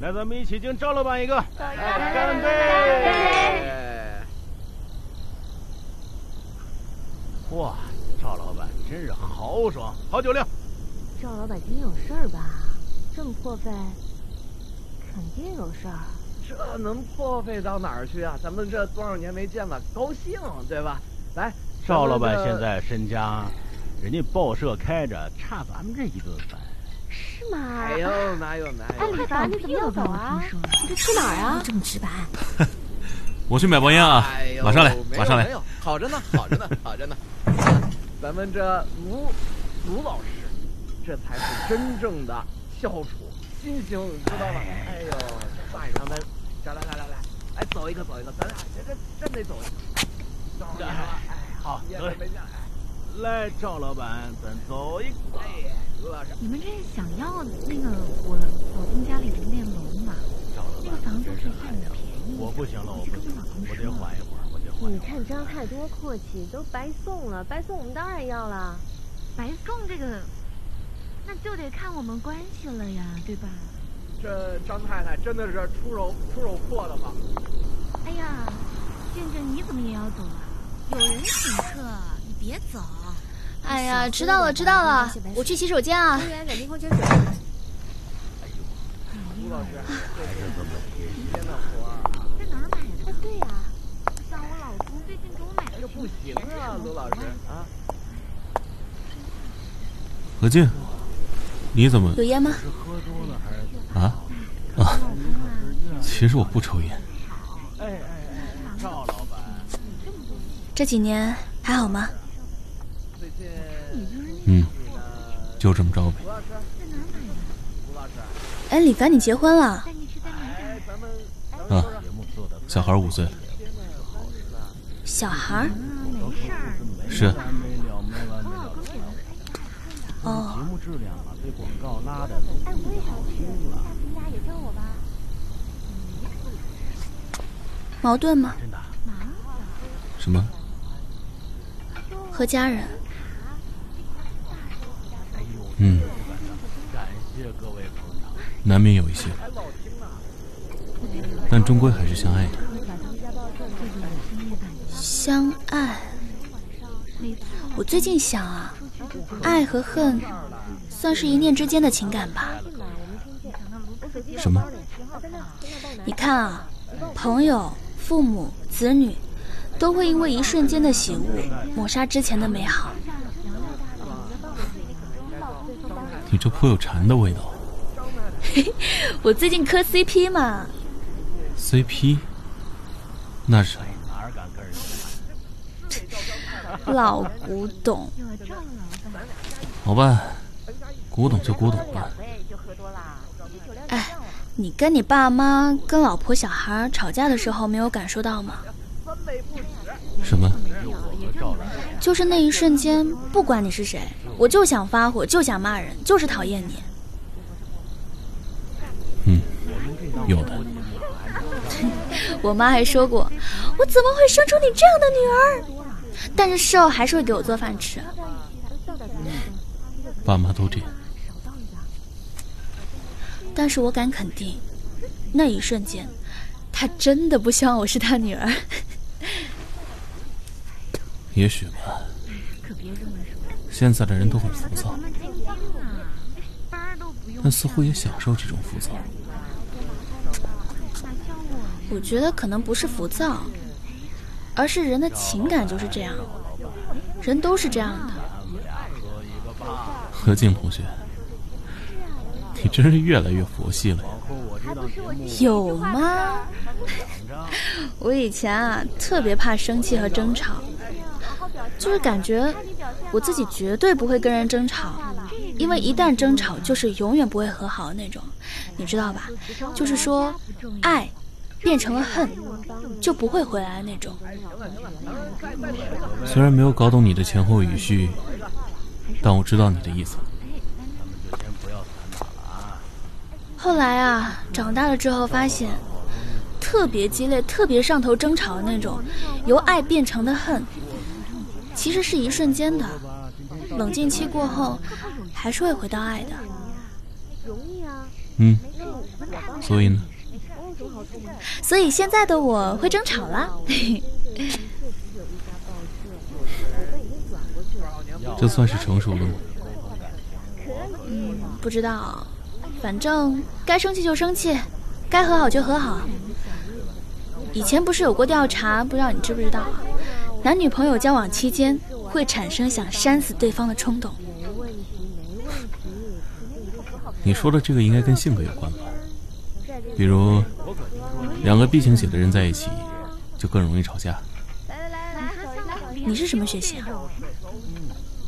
那咱们一起敬赵老板一个，干杯！哇，赵老板真是豪爽，好酒量。赵老板今天有事儿吧？这么破费，肯定有事儿。这能破费到哪儿去啊？咱们这多少年没见了，高兴对吧？来，赵老板现在身家，人家报社开着，差咱们这一顿饭。是吗？哎呦，哪有哪有！哎，李凡，你怎么要走啊？你这去哪儿啊？这么直白。我去买包烟啊！马上来，马上来。没有，好着呢，好着呢，好着呢。咱们这卢卢老师，这才是真正的教主新星，知道吗？哎呦，大爷他们，来来来来来，来走一个走一个，咱俩这这真得走一个。走哎，好，走。来，赵老板，咱走一个。你们这是想要那个我老公家里的那楼吗？那个房子是很便宜。我不行了，我不行了，我得缓一会儿，我得缓。你看张太多阔气，都白送了，白送我们当然要了。白送这个，那就得看我们关系了呀，对吧？这张太太真的是出手出手阔的吗。哎呀，静静你怎么也要走啊？有人请客，你别走。哎呀，知道了知道了，我去洗手间啊。公园改进矿泉水。哎呦，卢老师。在哪儿买的？对呀，像我老公最近给我买的。这不行啊，卢老师啊。何静，你怎么有烟吗？啊啊！其实我不抽烟。哎哎哎，赵老板，这几年还好吗？嗯，就这么着呗。哎，李凡，你结婚了？啊，小孩五岁。小孩？是。哦。矛盾吗？什么？和家人。嗯，难免有一些，但终归还是相爱的。相爱？我最近想啊，爱和恨，算是一念之间的情感吧。什么？你看啊，朋友、父母、子女，都会因为一瞬间的醒悟，抹杀之前的美好。你这颇有禅的味道。我最近磕 CP 嘛。CP？那是？老古董。好吧，古董就古董吧。哎，你跟你爸妈、跟老婆、小孩吵架的时候，没有感受到吗？什么？就是那一瞬间，不管你是谁。我就想发火，就想骂人，就是讨厌你。嗯，有的。我妈还说过，我怎么会生出你这样的女儿？但是事后还是会给我做饭吃。爸妈都这样。但是我敢肯定，那一瞬间，他真的不希望我是他女儿。也许吧。现在的人都很浮躁，但似乎也享受这种浮躁。我觉得可能不是浮躁，而是人的情感就是这样，人都是这样的。何静同学，你真是越来越佛系了呀。有吗？我以前啊，特别怕生气和争吵。就是感觉我自己绝对不会跟人争吵，因为一旦争吵就是永远不会和好的那种，你知道吧？就是说，爱变成了恨，就不会回来的那种。虽然没有搞懂你的前后语序，但我知道你的意思。后来啊，长大了之后发现，特别激烈、特别上头争吵的那种，由爱变成的恨。其实是一瞬间的，冷静期过后，还是会回到爱的。嗯，所以呢？所以现在的我会争吵了。这算是成熟了吗？嗯，不知道，反正该生气就生气，该和好就和好。以前不是有过调查，不知道你知不知道？男女朋友交往期间会产生想扇死对方的冲动。你说的这个应该跟性格有关吧？比如，两个 B 型血的人在一起，就更容易吵架。你是什么血型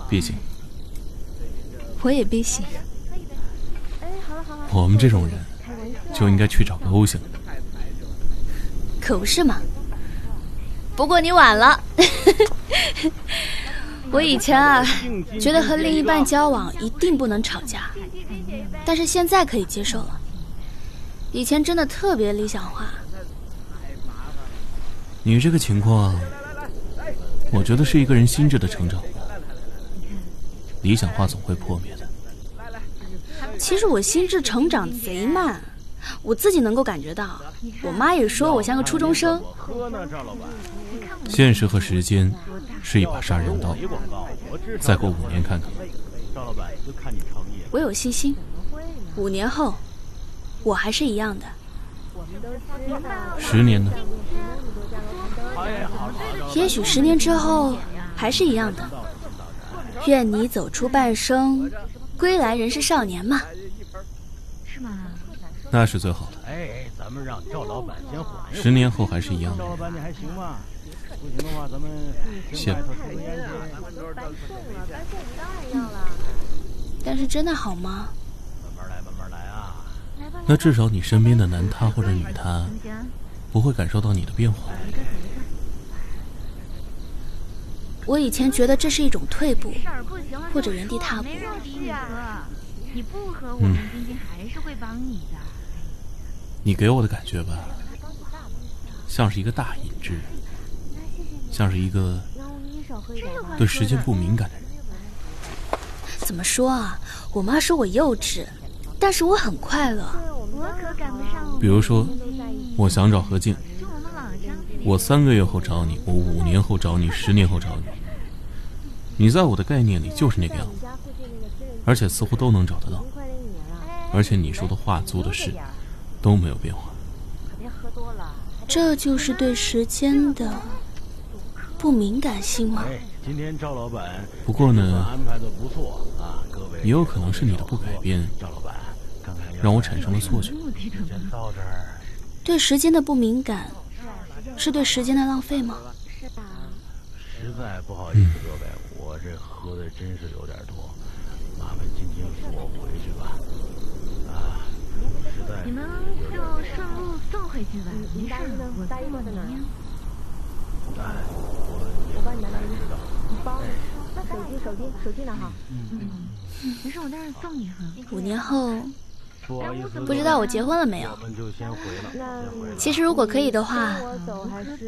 ？B 型。我也 B 型。我们这种人，就应该去找个 O 型的。可不是嘛。不过你晚了。我以前啊，觉得和另一半交往一定不能吵架，但是现在可以接受了。以前真的特别理想化。你这个情况，我觉得是一个人心智的成长吧。理想化总会破灭的。其实我心智成长贼慢，我自己能够感觉到。我妈也说我像个初中生。现实和时间是一把杀人刀，再过五年看看。我有信心，五年后我还是一样的。十年呢？也许十年之后还是一样的。愿你走出半生，归来仍是少年嘛。是吗？那是最好的。哎，咱们让赵老板先缓一十年后还是一样的。赵老板，你还行吗？不行的话，咱们行。但是真的好吗？慢慢来，慢慢来啊。那至少你身边的男他或者女他，不会感受到你的变化。我以前觉得这是一种退步，或者原地踏步。你不和我们，冰冰还是会帮你的。你给我的感觉吧，像是一个大隐之人，像是一个对时间不敏感的人。怎么说啊？我妈说我幼稚，但是我很快乐。我可赶不上。比如说，我想找何静，我三个月后找你，我五年后找你，十年后找你。你在我的概念里就是那个样子，而且似乎都能找得到。而且你说的话、做的事都没有变化。这就是对时间的不敏感性吗？今天赵老板，不过呢，安排的不错啊，各位。也有可能是你的不改变，赵老板，让我产生了错觉。到这儿。对时间的不敏感，是对时间的浪费吗？是的。实在不好意思，各位，我这喝的真是有点多，麻烦今天送我回去吧。啊，实在。你们就顺路送回去吧，没事，我送您。哎，我我帮你拿到衣服。包、手机、手机、拿好。嗯，没事，我在这送你哈。五年后，不知道我结婚了没有？其实如果可以的话，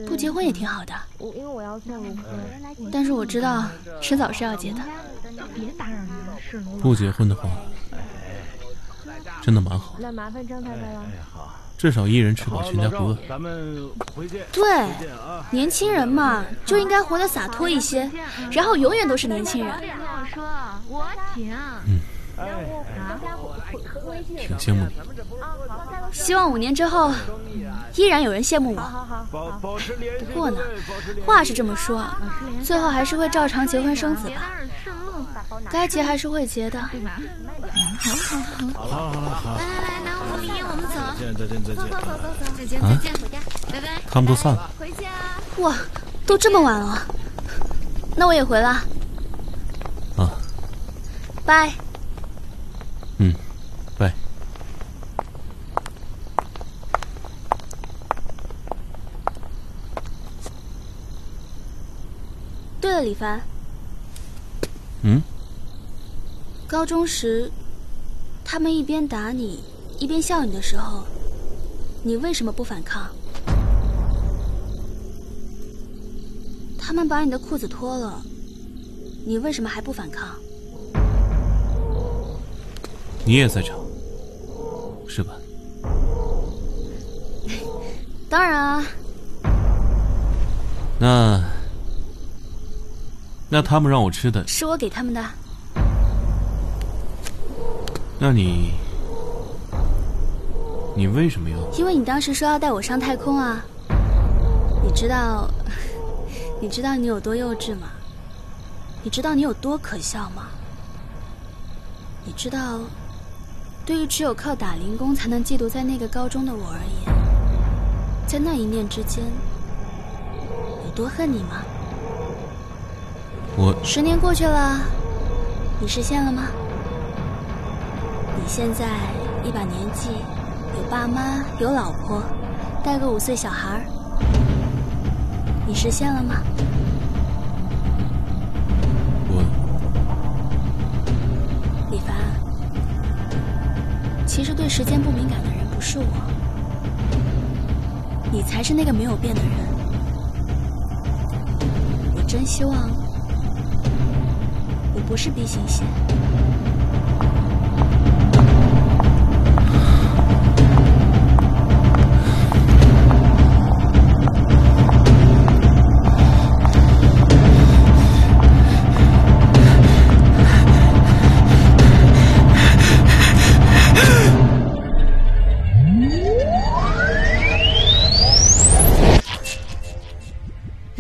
不结婚也挺好的。因为我要送卢但是我知道迟早是要结的。别打扰人了，是不结婚的话，真的蛮好。那麻烦张太太了。至少一人吃饱全家不饿。咱们回见。对，年轻人嘛，就应该活得洒脱一些，然后永远都是年轻人。我说，我请。嗯。挺羡慕你。希望五年之后，依然有人羡慕我。不过呢，话是这么说，最后还是会照常结婚生子吧。该结还是会结的。好好好。好好好。来来来，拿我们烟，我们走。再见再见再见。走走走走走。再见再见，回家，拜拜。他们都散了。回家。哇，都这么晚了，那我也回了。啊。拜。了，李凡。嗯。高中时，他们一边打你，一边笑你的时候，你为什么不反抗？他们把你的裤子脱了，你为什么还不反抗？你也在场，是吧？当然啊。那那他们让我吃的是我给他们的。那你你为什么要？因为你当时说要带我上太空啊。你知道你知道你有多幼稚吗？你知道你有多可笑吗？你知道，对于只有靠打零工才能寄读在那个高中的我而言，在那一念之间，有多恨你吗？我十年过去了，你实现了吗？你现在一把年纪，有爸妈，有老婆，带个五岁小孩你实现了吗？我李凡，其实对时间不敏感的人不是我，你才是那个没有变的人。我真希望我不是 B 型血。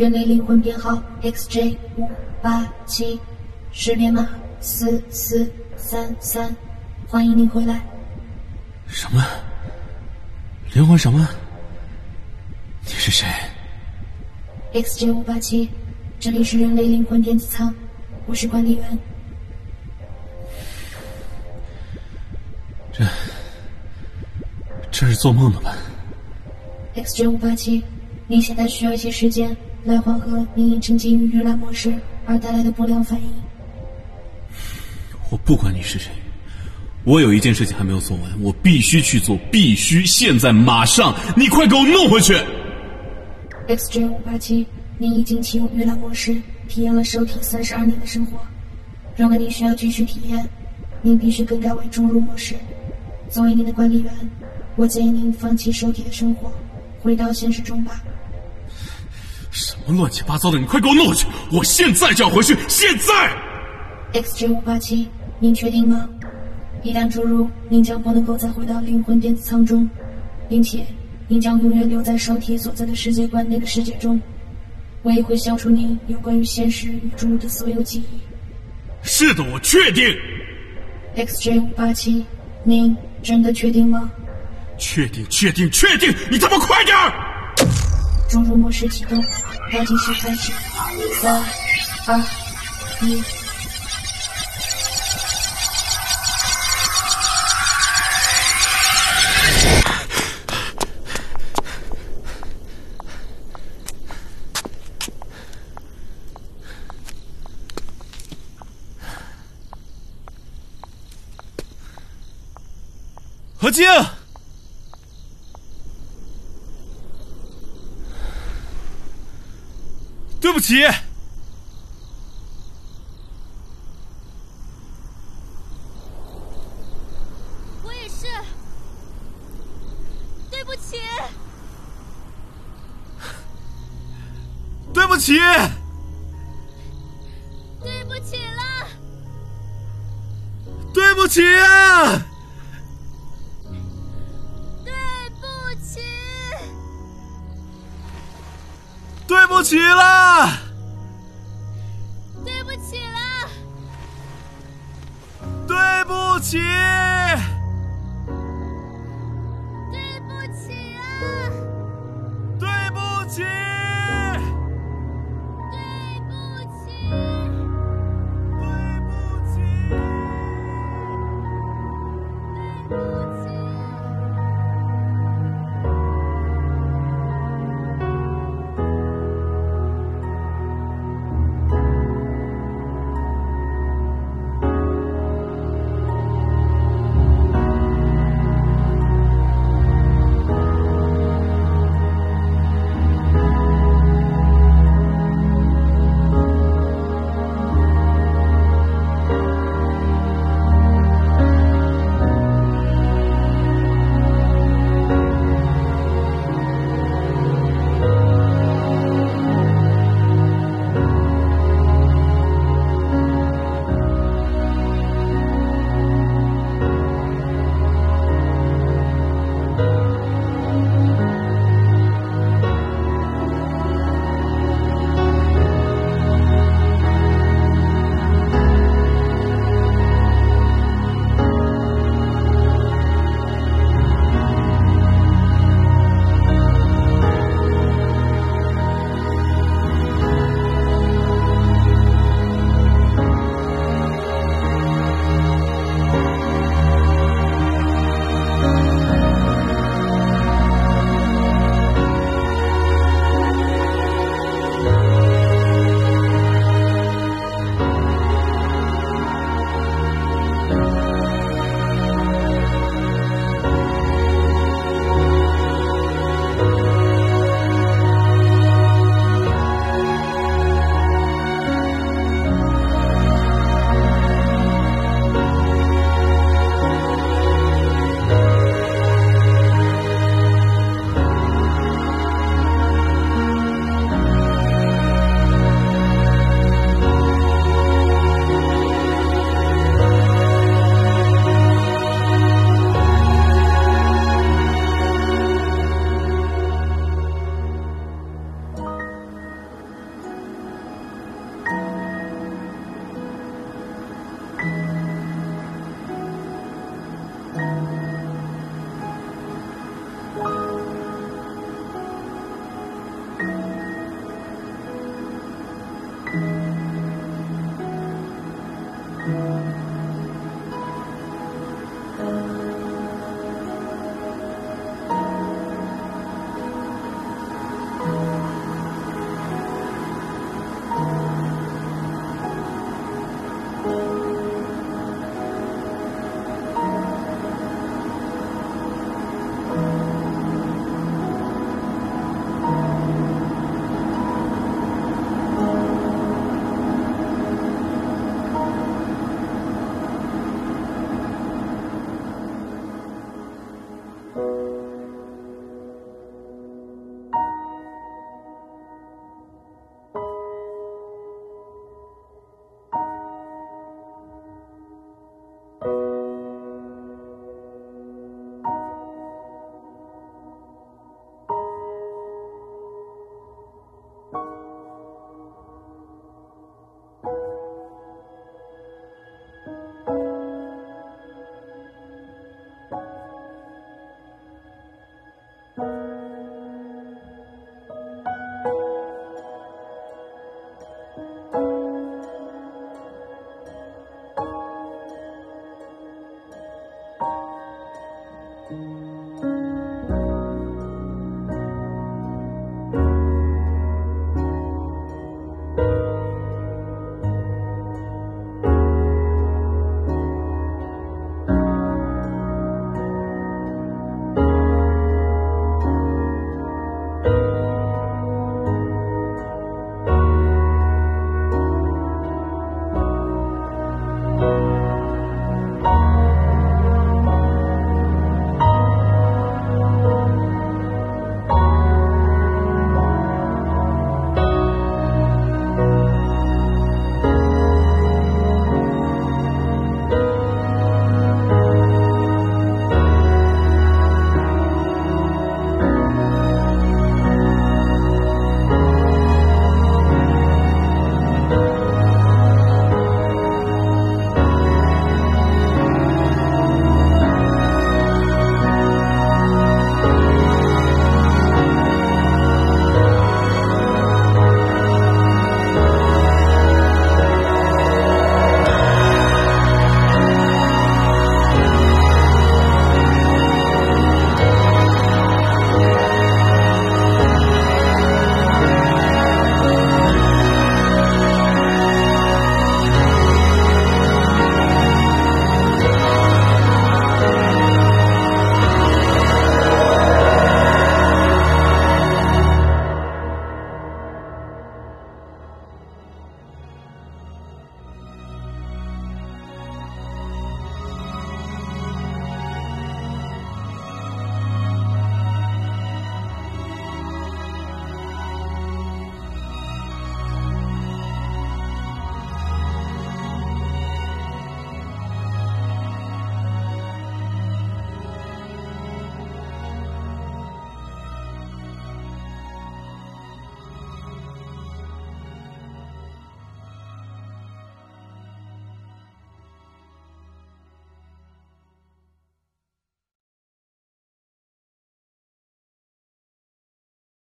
人类灵魂编号 XJ 五八七，识别码四四三三，欢迎您回来。什么？灵魂什么？你是谁？XJ 五八七，这里是人类灵魂电子舱，我是管理员。这这是做梦的吧？XJ 五八七，您现在需要一些时间。来缓和您因沉浸于预览模式而带来的不良反应。我不管你是谁，我有一件事情还没有做完，我必须去做，必须现在马上！你快给我弄回去！XJ 五八七，您已经启用预览模式，体验了受体三十二年的生活。如果您需要继续体验，您必须更改为中入模式。作为您的管理员，我建议您放弃受体的生活，回到现实中吧。什么乱七八糟的！你快给我弄回去！我现在就要回去，现在！XJ 五八七，您确定吗？一旦注入，您将不能够再回到灵魂电子舱中，并且您将永远留在受体所在的世界观那个世界中。我也会消除您有关于现实与注入的所有记忆。是的，我确定。XJ 五八七，您真的确定吗？确定，确定，确定！你他妈快点儿！注入模式启动，倒计时开始，三、二、一。何静。对不起，我也是。对不起，对不起，对不起了，对不起啊！起了，对不起了，对不起，